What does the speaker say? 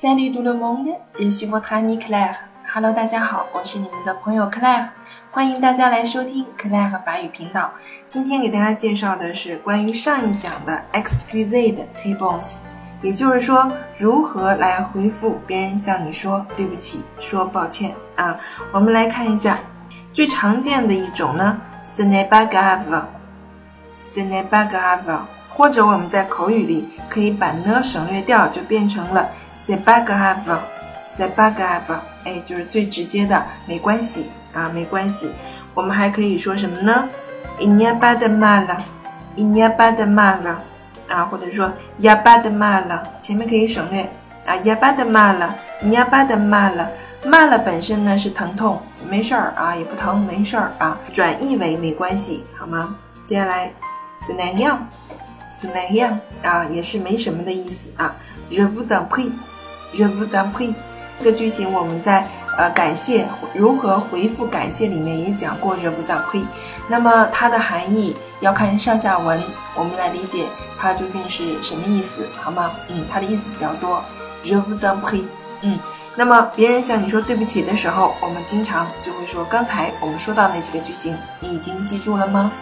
Salut tout le monde, je suis votre ami Claire. Hello，大家好，我是你们的朋友 Claire，欢迎大家来收听 Claire 法语频道。今天给大家介绍的是关于上一讲的 excuse 的 réponse，也就是说如何来回复别人向你说对不起、说抱歉啊。我们来看一下最常见的一种呢，ce n'est pas grave，ce n'est pas grave。或者我们在口语里可以把呢省略掉，就变成了 c'est pas grave，c'est pas grave，哎，就是最直接的，没关系啊，没关系。我们还可以说什么呢？il n'y a pas de mal，il n'y a pas de mal，啊，或者说 y a pas de mal，前面可以省略啊，y a pas de mal，il n'y a pas de mal，mal 本身呢是疼痛，没事儿啊，也不疼，没事儿啊，转译为没关系，好吗？接下来是哪样？怎么样啊？也是没什么的意思啊。Je vous en prie，Je vous en prie。这个句型我们在呃感谢如何回复感谢里面也讲过 Je vous en prie。那么它的含义要看上下文，我们来理解它究竟是什么意思，好吗？嗯，它的意思比较多。Je vous en prie。嗯，那么别人向你说对不起的时候，我们经常就会说刚才我们说到那几个句型，你已经记住了吗？